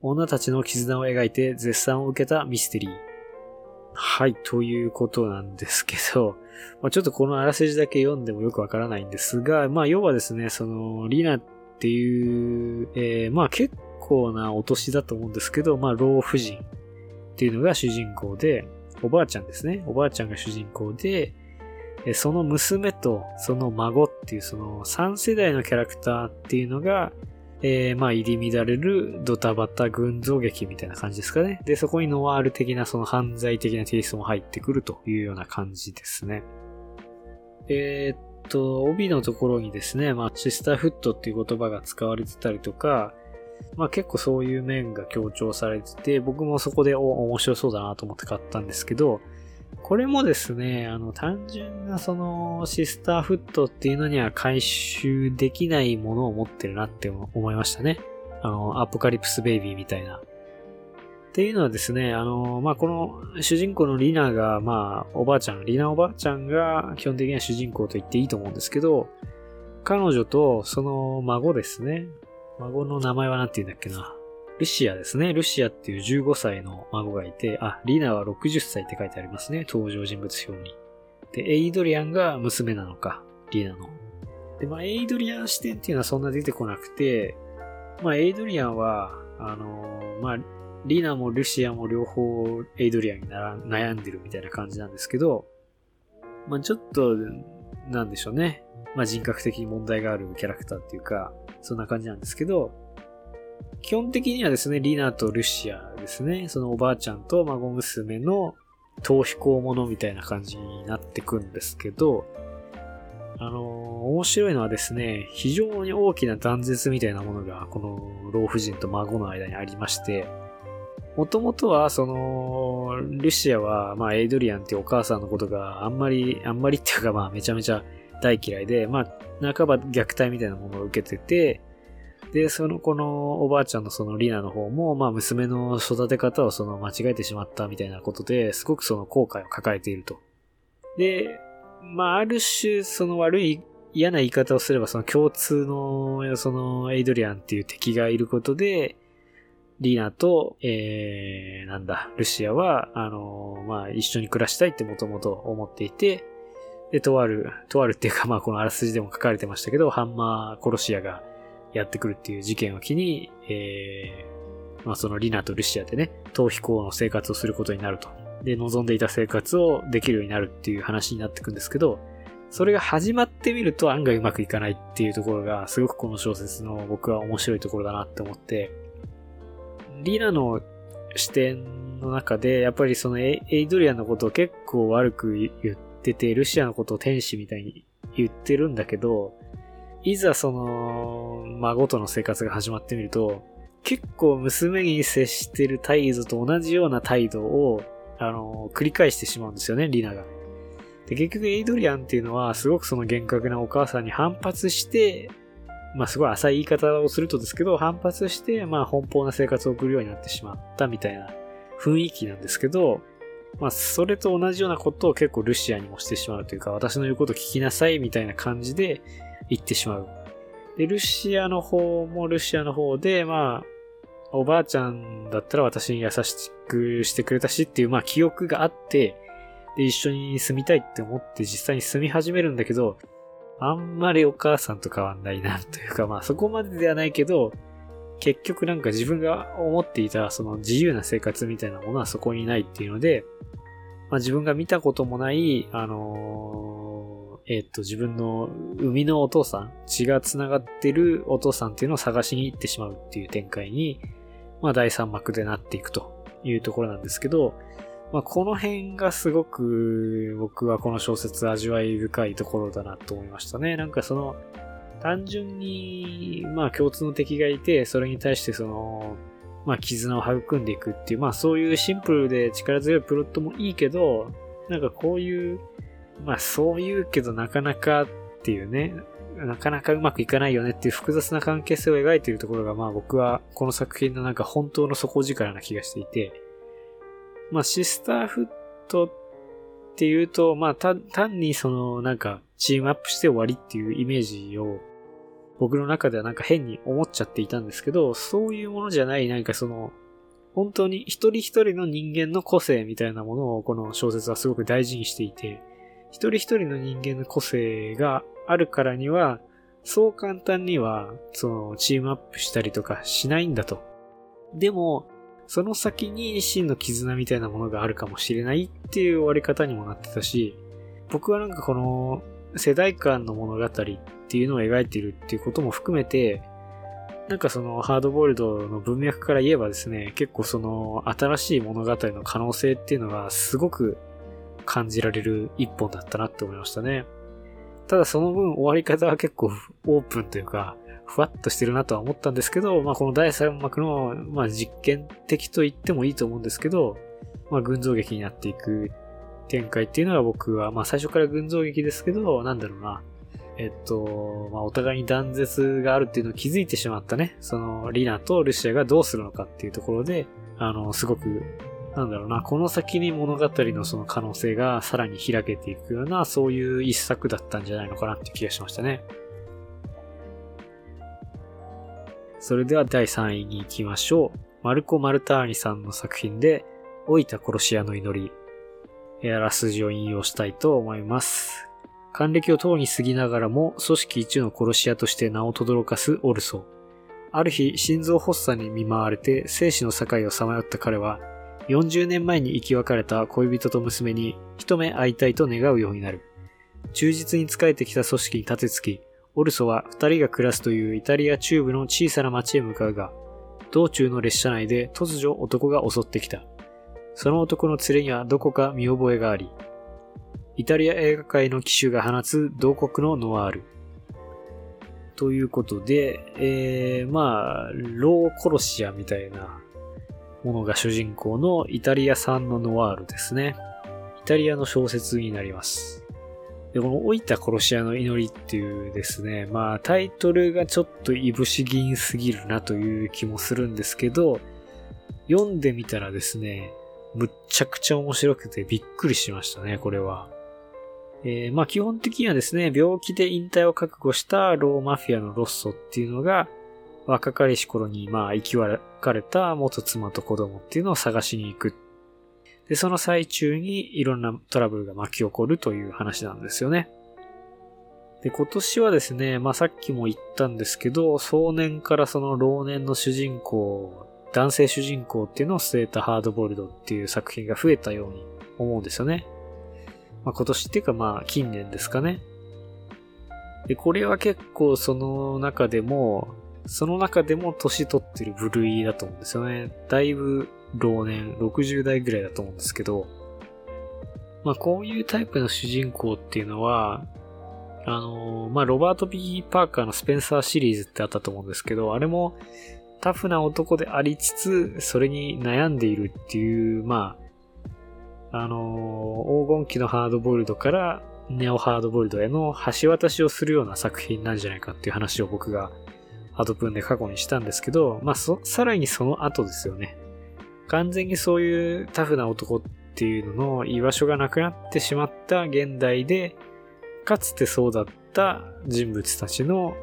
女たちの絆を描いて絶賛を受けたミステリー。はい、ということなんですけど、[laughs] まあ、ちょっとこのあらすじだけ読んでもよくわからないんですが、まあ要はですね、その、リナっていう、えー、まあ結構なお年だと思うんですけど、まあ老婦人っていうのが主人公で、おばあちゃんですね。おばあちゃんが主人公で、その娘とその孫っていうその3世代のキャラクターっていうのが、えー、まあ入り乱れるドタバタ群像劇みたいな感じですかね。で、そこにノワール的なその犯罪的なテイストも入ってくるというような感じですね。えー、っと、帯のところにですね、まあシスターフットっていう言葉が使われてたりとか、まあ結構そういう面が強調されてて、僕もそこでお面白そうだなと思って買ったんですけど、これもですね、あの、単純なそのシスターフットっていうのには回収できないものを持ってるなって思いましたね。あの、アポカリプスベイビーみたいな。っていうのはですね、あの、まあ、この主人公のリナが、まあ、おばあちゃん、リナおばあちゃんが基本的には主人公と言っていいと思うんですけど、彼女とその孫ですね。孫の名前は何て言うんだっけな。ルシアですね。ルシアっていう15歳の孫がいて、あ、リナは60歳って書いてありますね。登場人物表に。で、エイドリアンが娘なのか。リナの。で、まあ、エイドリアン視点っていうのはそんな出てこなくて、まあ、エイドリアンは、あのー、まあ、リナもルシアも両方エイドリアンにな悩んでるみたいな感じなんですけど、まあ、ちょっと、なんでしょうね。まあ、人格的に問題があるキャラクターっていうか、そんな感じなんですけど、基本的にはですね、リナとルシアですね、そのおばあちゃんと孫娘の逃避行ものみたいな感じになってくんですけど、あのー、面白いのはですね、非常に大きな断絶みたいなものが、この老婦人と孫の間にありまして、もともとは、その、ルシアは、まあ、エイドリアンっていうお母さんのことがあんまり、あんまりっていうか、まあ、めちゃめちゃ大嫌いで、まあ、半ば虐待みたいなものを受けてて、で、その子のおばあちゃんのそのリナの方も、まあ娘の育て方をその間違えてしまったみたいなことで、すごくその後悔を抱えていると。で、まあある種その悪い嫌な言い方をすればその共通のそのエイドリアンっていう敵がいることで、リナと、えー、なんだ、ルシアは、あのまあ一緒に暮らしたいってもともと思っていて、で、とある、とあるっていうかまあこのあらすじでも書かれてましたけど、ハンマー殺し屋が、やってくるっていう事件を機に、えー、まあそのリナとルシアでね、逃避行の生活をすることになると。で、望んでいた生活をできるようになるっていう話になってくんですけど、それが始まってみると案外うまくいかないっていうところが、すごくこの小説の僕は面白いところだなって思って、リナの視点の中で、やっぱりそのエイドリアンのことを結構悪く言ってて、ルシアのことを天使みたいに言ってるんだけど、いざその、孫との生活が始まってみると、結構娘に接してる態度と同じような態度を、あの、繰り返してしまうんですよね、リナが。で、結局エイドリアンっていうのは、すごくその厳格なお母さんに反発して、まあすごい浅い言い方をするとですけど、反発して、まあ奔放な生活を送るようになってしまったみたいな雰囲気なんですけど、まあそれと同じようなことを結構ルシアにもしてしまうというか、私の言うこと聞きなさいみたいな感じで、行ってしまう。で、ルシアの方もルシアの方で、まあ、おばあちゃんだったら私に優しくしてくれたしっていう、まあ記憶があって、で、一緒に住みたいって思って実際に住み始めるんだけど、あんまりお母さんと変わんないな、というかまあそこまでではないけど、結局なんか自分が思っていたその自由な生活みたいなものはそこにないっていうので、まあ自分が見たこともない、あのーえっ、と、自分の生みのお父さん、血が繋がってるお父さんっていうのを探しに行ってしまうっていう展開に、まあ第3幕でなっていくというところなんですけど、まあこの辺がすごく僕はこの小説味わい深いところだなと思いましたね。なんかその、単純に、まあ共通の敵がいて、それに対してその、まあ絆を育んでいくっていう、まあそういうシンプルで力強いプロットもいいけど、なんかこういう、まあそう言うけどなかなかっていうね、なかなかうまくいかないよねっていう複雑な関係性を描いているところが、まあ僕はこの作品のなんか本当の底力な気がしていて、まあシスターフットっていうと、まあ単にそのなんかチームアップして終わりっていうイメージを僕の中ではなんか変に思っちゃっていたんですけど、そういうものじゃない、なんかその、本当に一人一人の人間の個性みたいなものをこの小説はすごく大事にしていて、一人一人の人間の個性があるからには、そう簡単には、その、チームアップしたりとかしないんだと。でも、その先に真の絆みたいなものがあるかもしれないっていう終わり方にもなってたし、僕はなんかこの世代間の物語っていうのを描いているっていうことも含めて、なんかそのハードボイルドの文脈から言えばですね、結構その新しい物語の可能性っていうのがすごく感じられる一本だったなって思いましたね。ただその分終わり方は結構オープンというか、ふわっとしてるなとは思ったんですけど、まあこの第3幕の、まあ実験的と言ってもいいと思うんですけど、まあ群像劇になっていく展開っていうのが僕は、まあ最初から群像劇ですけど、なんだろうな。えっと、まあお互いに断絶があるっていうのを気づいてしまったね。そのリナとルシアがどうするのかっていうところで、あの、すごく、なんだろうな、この先に物語のその可能性がさらに開けていくような、そういう一作だったんじゃないのかなって気がしましたね。それでは第3位に行きましょう。マルコ・マルターニさんの作品で、老いた殺し屋の祈り。あらすじを引用したいと思います。還暦をとうに過ぎながらも組織一の殺し屋として名を轟かすオルソ。ある日、心臓発作に見舞われて生死の境をさまよった彼は、40年前に生き別れた恋人と娘に一目会いたいと願うようになる。忠実に仕えてきた組織に立てつき、オルソは二人が暮らすというイタリア中部の小さな町へ向かうが、道中の列車内で突如男が襲ってきた。その男の連れにはどこか見覚えがあり、イタリア映画界の騎手が放つ同国のノワール。ということで、えー、まあ、ロー殺し屋みたいなものが主人公のイタリア産のノワールですね。イタリアの小説になります。で、この老いた殺し屋の祈りっていうですね、まあタイトルがちょっといぶし銀すぎるなという気もするんですけど、読んでみたらですね、むっちゃくちゃ面白くてびっくりしましたね、これは。えー、まあ基本的にはですね、病気で引退を覚悟したローマフィアのロッソっていうのが、若かりし頃にまあ生き別れた元妻と子供っていうのを探しに行く。で、その最中にいろんなトラブルが巻き起こるという話なんですよね。で、今年はですね、まあさっきも言ったんですけど、壮年からその老年の主人公男性主人公っていうのを据えたハードボイルドっていう作品が増えたように思うんですよね。まあ、今年っていうかまあ近年ですかね。で、これは結構その中でも、その中でも年取ってる部類だと思うんですよね。だいぶ老年、60代ぐらいだと思うんですけど、まあこういうタイプの主人公っていうのは、あの、まあロバート・ビー・パーカーのスペンサーシリーズってあったと思うんですけど、あれもタフな男でありつつ、それに悩んでいるっていう、まあ、あのー、黄金期のハードボイルドからネオハードボイルドへの橋渡しをするような作品なんじゃないかっていう話を僕がアドプンで過去にしたんですけど、まあ、さらにその後ですよね。完全にそういうタフな男っていうのの居場所がなくなってしまった現代で、かつてそうだった人物たちの、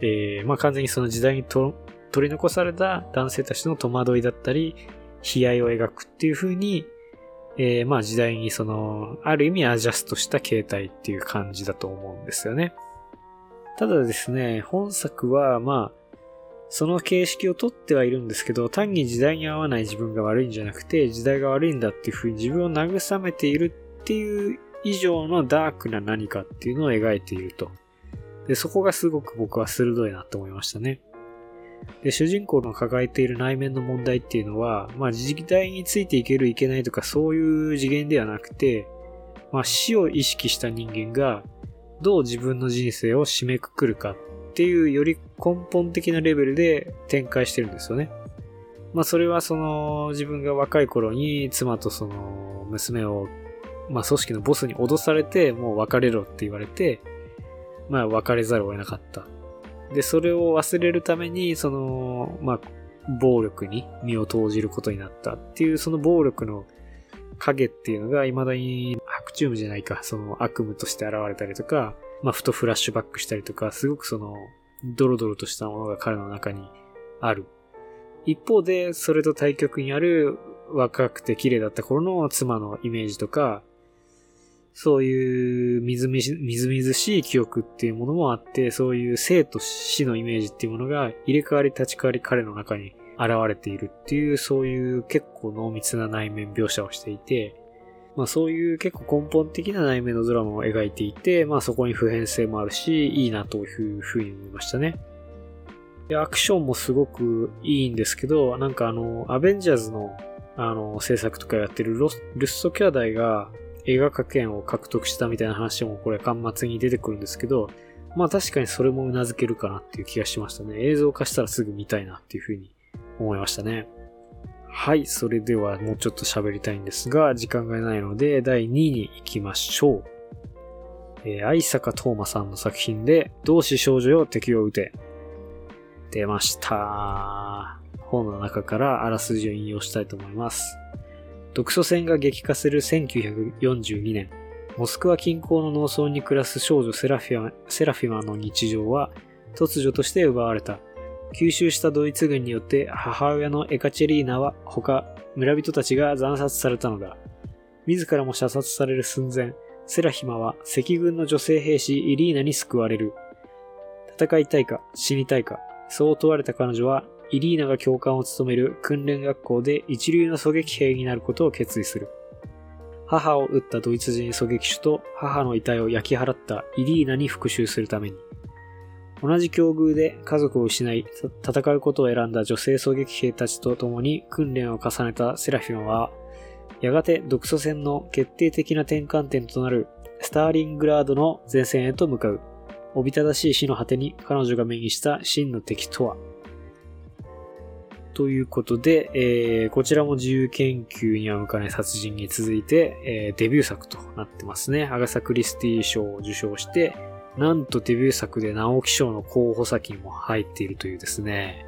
えー、まあ、完全にその時代にと取り残された男性たちの戸惑いだったり、悲哀を描くっていう風に、えー、まあ時代にその、ある意味アジャストした形態っていう感じだと思うんですよね。ただですね、本作はまあ、その形式をとってはいるんですけど、単に時代に合わない自分が悪いんじゃなくて、時代が悪いんだっていう風に自分を慰めているっていう以上のダークな何かっていうのを描いていると。で、そこがすごく僕は鋭いなと思いましたね。で、主人公の抱えている内面の問題っていうのは、まあ時代についていけるいけないとかそういう次元ではなくて、まあ死を意識した人間がどう自分の人生を締めくくるかっていうより根本的なレベルで展開してるんですよね。まあそれはその自分が若い頃に妻とその娘をまあ組織のボスに脅されてもう別れろって言われてまあ別れざるを得なかった。で、それを忘れるためにそのまあ暴力に身を投じることになったっていうその暴力の影っていうのが未だに白チュームじゃないか、その悪夢として現れたりとか、まあふとフラッシュバックしたりとか、すごくそのドロドロとしたものが彼の中にある。一方で、それと対極にある若くて綺麗だった頃の妻のイメージとか、そういうみずみずみずみずしい記憶っていうものもあって、そういう生と死のイメージっていうものが入れ替わり立ち替わり彼の中に現れているっていう、そういう結構濃密な内面描写をしていて、まあそういう結構根本的な内面のドラマを描いていて、まあそこに普遍性もあるし、いいなというふうに思いましたね。で、アクションもすごくいいんですけど、なんかあの、アベンジャーズの、あの、制作とかやってるルッソ兄弟が映画化権を獲得したみたいな話もこれ端末に出てくるんですけど、まあ確かにそれも頷けるかなっていう気がしましたね。映像化したらすぐ見たいなっていうふうに思いましたね。はい、それではもうちょっと喋りたいんですが、時間がないので第2位に行きましょう。えー、愛坂東馬さんの作品で、同志少女よ敵を撃て。出ました。本の中からあらすじを引用したいと思います。独ソ戦が激化する1942年、モスクワ近郊の農村に暮らす少女セラフィマセラフィマの日常は突如として奪われた。吸収したドイツ軍によって母親のエカチェリーナは他村人たちが惨殺されたのだ。自らも射殺される寸前、セラヒマは赤軍の女性兵士イリーナに救われる。戦いたいか死にたいかそう問われた彼女は、イリーナが教官を務める訓練学校で一流の狙撃兵になることを決意する。母を撃ったドイツ人狙撃手と母の遺体を焼き払ったイリーナに復讐するために。同じ境遇で家族を失い、戦うことを選んだ女性狙撃兵たちと共に訓練を重ねたセラフィンは、やがて独ソ戦の決定的な転換点となるスターリングラードの前線へと向かう。おびただしい死の果てに彼女が目にした真の敵とはということで、えー、こちらも自由研究には向かない殺人に続いて、えー、デビュー作となってますね。アガサ・クリスティ賞を受賞して、なんとデビュー作で直木賞の候補作にも入っているというですね。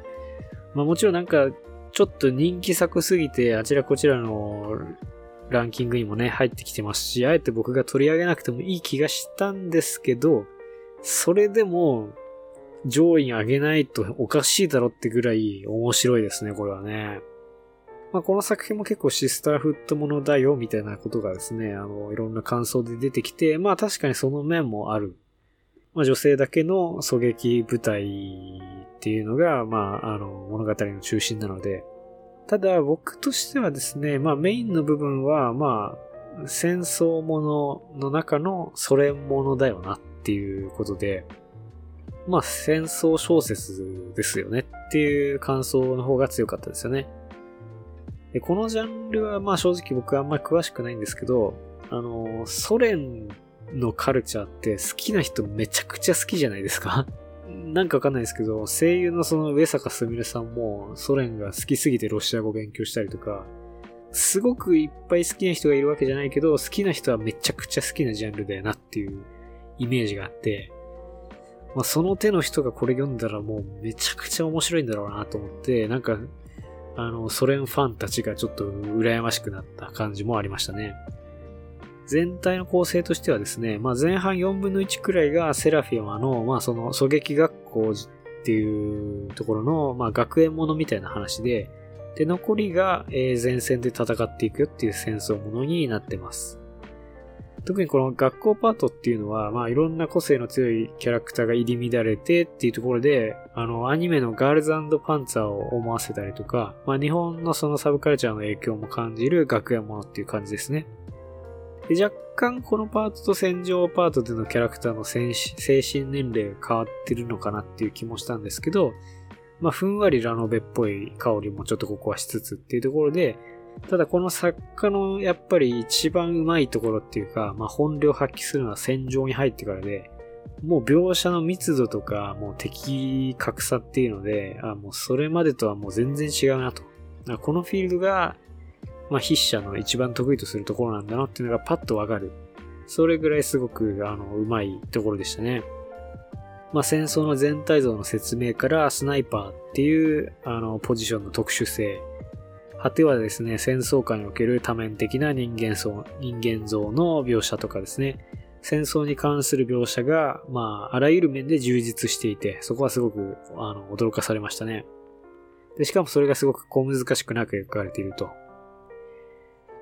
まあもちろんなんか、ちょっと人気作すぎて、あちらこちらのランキングにもね、入ってきてますし、あえて僕が取り上げなくてもいい気がしたんですけど、それでも、上位に上げないとおかしいだろってぐらい面白いですね、これはね。まあ、この作品も結構シスターフットものだよ、みたいなことがですね、あの、いろんな感想で出てきて、まあ確かにその面もある。まあ女性だけの狙撃部隊っていうのが、まあ、あの、物語の中心なので、ただ僕としてはですね、まあメインの部分は、まあ、戦争ものの中のソ連ものだよなっっていうことで、まあ戦争小説ですよねっていう感想の方が強かったですよね。でこのジャンルはまあ正直僕あんまり詳しくないんですけど、あの、ソ連のカルチャーって好きな人めちゃくちゃ好きじゃないですか [laughs] なんかわかんないですけど、声優のその上坂すみれさんもソ連が好きすぎてロシア語勉強したりとか、すごくいっぱい好きな人がいるわけじゃないけど、好きな人はめちゃくちゃ好きなジャンルだよなっていうイメージがあって、まあ、その手の人がこれ読んだらもうめちゃくちゃ面白いんだろうなと思って、なんか、あの、ソ連ファンたちがちょっと羨ましくなった感じもありましたね。全体の構成としてはですね、まあ、前半4分の1くらいがセラフィマの、まあ、その狙撃学校っていうところの、まあ、学園ものみたいな話で、で、残りが、前線で戦っていくよっていう戦争ものになってます。特にこの学校パートっていうのは、まあいろんな個性の強いキャラクターが入り乱れてっていうところで、あの、アニメのガールズパンツァーを思わせたりとか、まあ日本のそのサブカルチャーの影響も感じる学園ものっていう感じですね。で若干このパートと戦場パートでのキャラクターの精神年齢が変わってるのかなっていう気もしたんですけど、まあふんわりラノベっぽい香りもちょっとここはしつつっていうところで、ただこの作家のやっぱり一番うまいところっていうか、まあ、本領発揮するのは戦場に入ってからで、もう描写の密度とか、もう的確さっていうので、あ、もうそれまでとはもう全然違うなと。このフィールドが、まあ筆者の一番得意とするところなんだなっていうのがパッとわかる。それぐらいすごく、あの、うまいところでしたね。まあ戦争の全体像の説明からスナイパーっていう、あの、ポジションの特殊性。果てはですね、戦争下における多面的な人間像、人間像の描写とかですね。戦争に関する描写が、まあ、あらゆる面で充実していて、そこはすごく、あの、驚かされましたね。で、しかもそれがすごく小難しくなく描かれていると。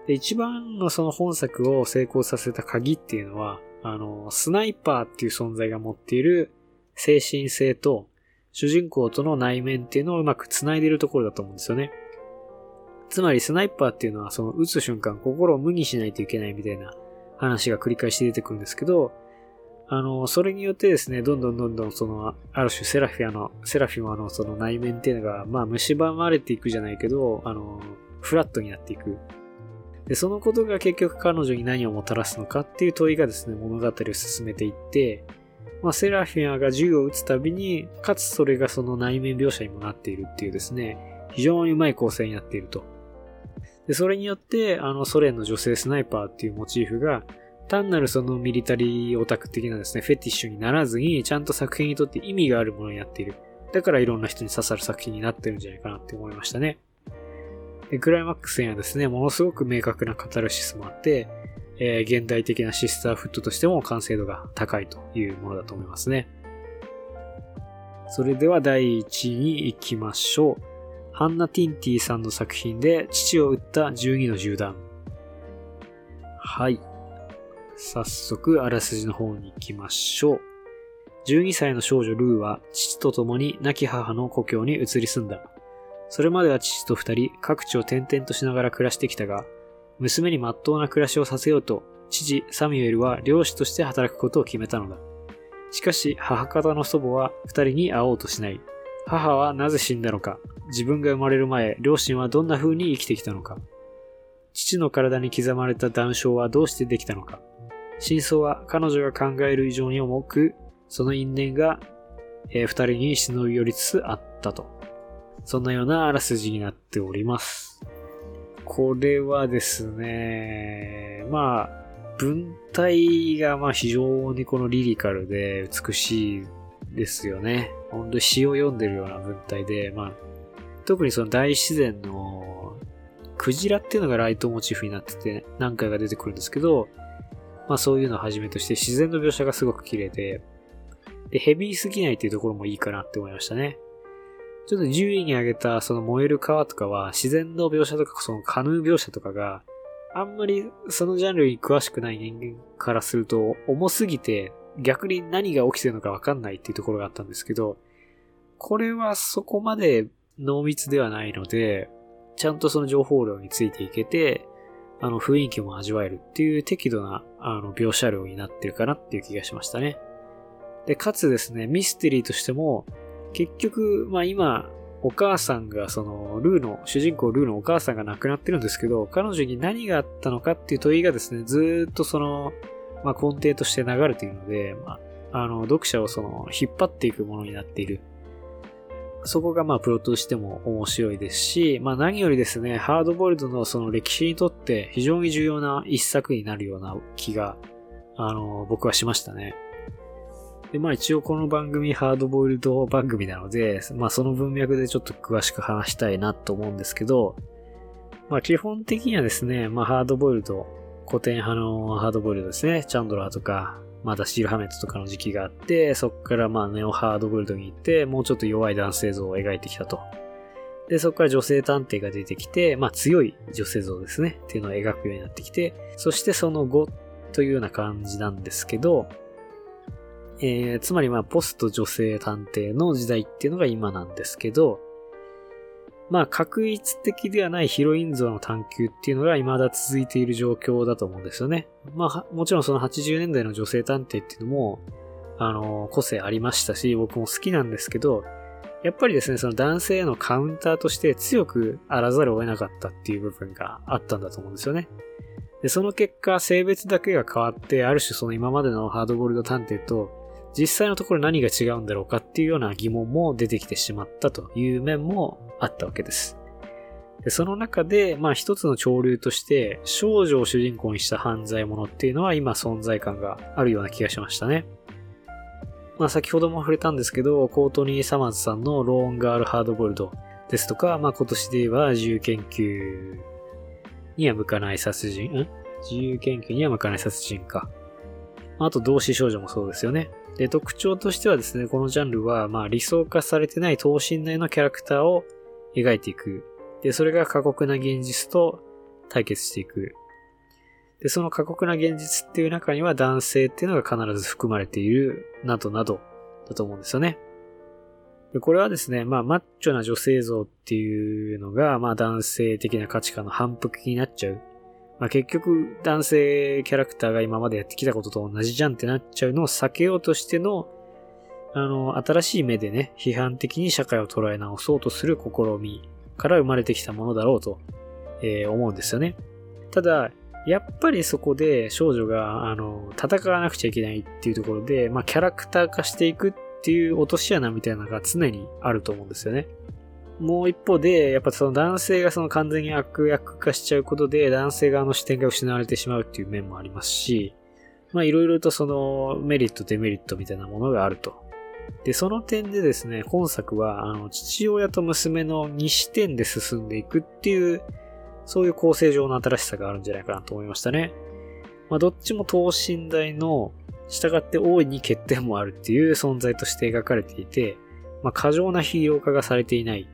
で、一番のその本作を成功させた鍵っていうのは、あの、スナイパーっていう存在が持っている精神性と、主人公との内面っていうのをうまく繋いでいるところだと思うんですよね。つまりスナイパーっていうのはその撃つ瞬間心を無にしないといけないみたいな話が繰り返し出てくるんですけど、あの、それによってですね、どんどんどんどんその、ある種セラフィアの、セラフィマのその内面っていうのが、まあ蝕まれていくじゃないけど、あの、フラットになっていく。で、そのことが結局彼女に何をもたらすのかっていう問いがですね、物語を進めていって、まあ、セラフィアが銃を撃つたびに、かつそれがその内面描写にもなっているっていうですね、非常にうまい構成になっていると。で、それによって、あの、ソ連の女性スナイパーっていうモチーフが、単なるそのミリタリーオタク的なですね、フェティッシュにならずに、ちゃんと作品にとって意味があるものになっている。だからいろんな人に刺さる作品になってるんじゃないかなって思いましたね。で、クライマックスにはですね、ものすごく明確なカタルシスもあって、えー、現代的なシスターフットとしても完成度が高いというものだと思いますね。それでは第1位に行きましょう。ハンナ・ティンティさんの作品で父を撃った12の銃弾。はい。早速、あらすじの方に行きましょう。12歳の少女ルーは父と共に亡き母の故郷に移り住んだ。それまでは父と二人各地を転々としながら暮らしてきたが、娘に真っ当な暮らしをさせようと、父サミュエルは漁師として働くことを決めたのだ。しかし、母方の祖母は二人に会おうとしない。母はなぜ死んだのか、自分が生まれる前、両親はどんな風に生きてきたのか、父の体に刻まれた断傷はどうしてできたのか、真相は彼女が考える以上に重く、その因縁が、えー、二人に忍び寄りつつあったと。そんなようなあらすじになっております。これはですね、まあ、文体がまあ非常にこのリリカルで美しいですよね。本当詩を読んでるような文体で、まあ、特にその大自然のクジラっていうのがライトモチーフになってて何回か出てくるんですけど、まあそういうのをはじめとして自然の描写がすごく綺麗で、で、ヘビーすぎないっていうところもいいかなって思いましたね。ちょっと10位に挙げたその燃える川とかは自然の描写とかそのカヌー描写とかがあんまりそのジャンルに詳しくない人間からすると重すぎて逆に何が起きてるのかわかんないっていうところがあったんですけど、これはそこまで濃密ではないので、ちゃんとその情報量についていけて、あの雰囲気も味わえるっていう適度なあの描写量になってるかなっていう気がしましたね。で、かつですね、ミステリーとしても、結局、まあ今、お母さんが、その、ルーの、主人公ルーのお母さんが亡くなってるんですけど、彼女に何があったのかっていう問いがですね、ずっとその、まあ根底として流れているので、まあ、あの、読者をその、引っ張っていくものになっている。そこがまあプロとしても面白いですし、まあ何よりですね、ハードボイルドのその歴史にとって非常に重要な一作になるような気が、あの、僕はしましたね。で、まあ一応この番組ハードボイルド番組なので、まあその文脈でちょっと詳しく話したいなと思うんですけど、まあ基本的にはですね、まあハードボイルド、古典派のハードボイルドですね、チャンドラーとか、まだシールハメットとかの時期があって、そこからまあネオハードボルドに行って、もうちょっと弱い男性像を描いてきたと。で、そこから女性探偵が出てきて、まあ強い女性像ですね、っていうのを描くようになってきて、そしてその後というような感じなんですけど、えー、つまりまあポスト女性探偵の時代っていうのが今なんですけど、まあ、確一的ではないヒロイン像の探求っていうのが未だ続いている状況だと思うんですよね。まあ、もちろんその80年代の女性探偵っていうのも、あの、個性ありましたし、僕も好きなんですけど、やっぱりですね、その男性へのカウンターとして強くあらざるを得なかったっていう部分があったんだと思うんですよね。で、その結果、性別だけが変わって、ある種その今までのハードボールド探偵と実際のところ何が違うんだろうかっていうような疑問も出てきてしまったという面もあったわけです。でその中で、まあ一つの潮流として、少女を主人公にした犯罪者っていうのは今存在感があるような気がしましたね。まあ先ほども触れたんですけど、コートニー・サマーズさんのローンガール・ハードボルドですとか、まあ今年で言えば自由研究には向かない殺人、ん？自由研究には向かない殺人か。あと同志少女もそうですよね。で、特徴としてはですね、このジャンルは、まあ理想化されてない等身大のキャラクターを描いていく。で、それが過酷な現実と対決していく。で、その過酷な現実っていう中には男性っていうのが必ず含まれている、などなどだと思うんですよね。でこれはですね、まあ、マッチョな女性像っていうのが、まあ、男性的な価値観の反復になっちゃう。まあ、結局、男性キャラクターが今までやってきたことと同じじゃんってなっちゃうのを避けようとしての、あの、新しい目でね、批判的に社会を捉え直そうとする試みから生まれてきたものだろうと、えー、思うんですよね。ただ、やっぱりそこで少女が、あの、戦わなくちゃいけないっていうところで、まあ、キャラクター化していくっていう落とし穴みたいなのが常にあると思うんですよね。もう一方で、やっぱその男性がその完全に悪役化しちゃうことで、男性側の視点が失われてしまうっていう面もありますし、まあいろいろとそのメリット、デメリットみたいなものがあると。で、その点でですね、今作は、あの、父親と娘の2視点で進んでいくっていう、そういう構成上の新しさがあるんじゃないかなと思いましたね。まあ、どっちも等身大の、従って大いに欠点もあるっていう存在として描かれていて、まあ、過剰なヒーロー化がされていない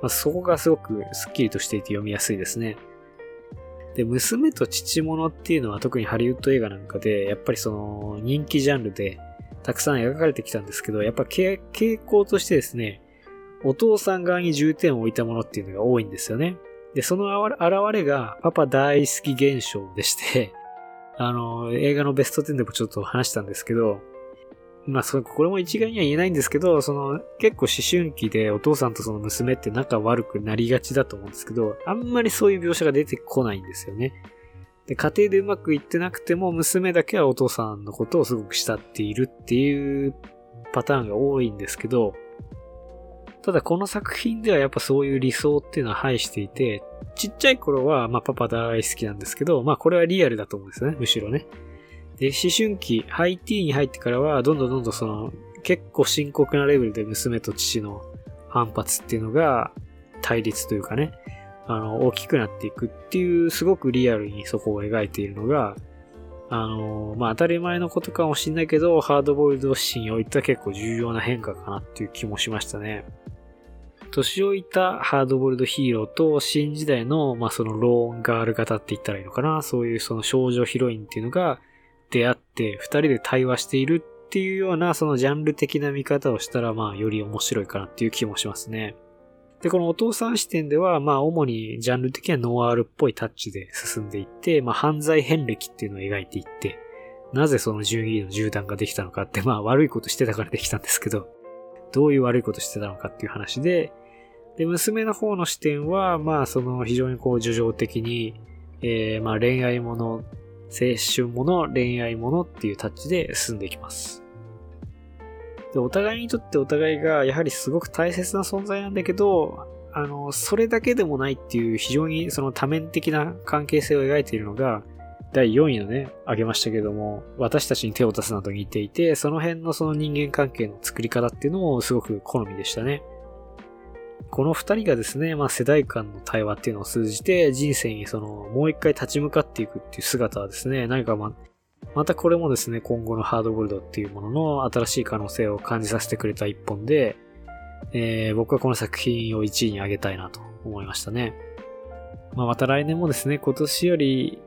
まあ、そこがすごくスッキリとしていて読みやすいですね。で、娘と父物っていうのは特にハリウッド映画なんかで、やっぱりその人気ジャンルでたくさん描かれてきたんですけど、やっぱ傾向としてですね、お父さん側に重点を置いたものっていうのが多いんですよね。で、その現れがパパ大好き現象でして、あの、映画のベスト10でもちょっと話したんですけど、まあ、そこれも一概には言えないんですけど、その、結構思春期でお父さんとその娘って仲悪くなりがちだと思うんですけど、あんまりそういう描写が出てこないんですよね。で、家庭でうまくいってなくても、娘だけはお父さんのことをすごく慕っているっていうパターンが多いんですけど、ただこの作品ではやっぱそういう理想っていうのは排していて、ちっちゃい頃はまあパパ大好きなんですけど、まあこれはリアルだと思うんですよね、むしろね。で、思春期、ハイティーに入ってからは、どんどんどんどんその、結構深刻なレベルで娘と父の反発っていうのが、対立というかね、あの、大きくなっていくっていう、すごくリアルにそこを描いているのが、あの、まあ、当たり前のことかもしんないけど、ハードボイルドシーンにおいては結構重要な変化かなっていう気もしましたね。年老いたハードボイルドヒーローと新時代の、まあ、そのローンガール型って言ったらいいのかな。そういうその少女ヒロインっていうのが、出会って二人で対話しているっていうようなそのジャンル的な見方をしたらまあより面白いかなっていう気もしますね。で、このお父さん視点では、まあ主にジャンル的にはノワールっぽいタッチで進んでいって、まあ犯罪遍歴っていうのを描いていって、なぜその順位の銃弾ができたのかって、まあ悪いことしてたからできたんですけど、どういう悪いことしてたのかっていう話で、で、娘の方の視点は、まあその非常にこう叙情的に、えー、まあ恋愛もの青春もの、恋愛ものっていうタッチで進んでいきます。で、お互いにとってお互いがやはりすごく大切な存在なんだけど、あの、それだけでもないっていう非常にその多面的な関係性を描いているのが、第4位のね、あげましたけども、私たちに手を出すなど似ていて、その辺のその人間関係の作り方っていうのもすごく好みでしたね。この二人がですね、まあ世代間の対話っていうのを通じて人生にそのもう一回立ち向かっていくっていう姿はですね、何かま、またこれもですね、今後のハードボルドっていうものの新しい可能性を感じさせてくれた一本で、えー、僕はこの作品を1位に上げたいなと思いましたね。まあ、また来年もですね、今年より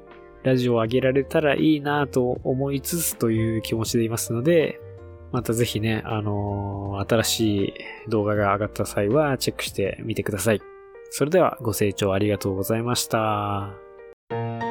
ラジオを上げられたらいいなと思いつつという気持ちでいますので、またぜひね、あのー、新しい動画が上がった際はチェックしてみてください。それではご清聴ありがとうございました。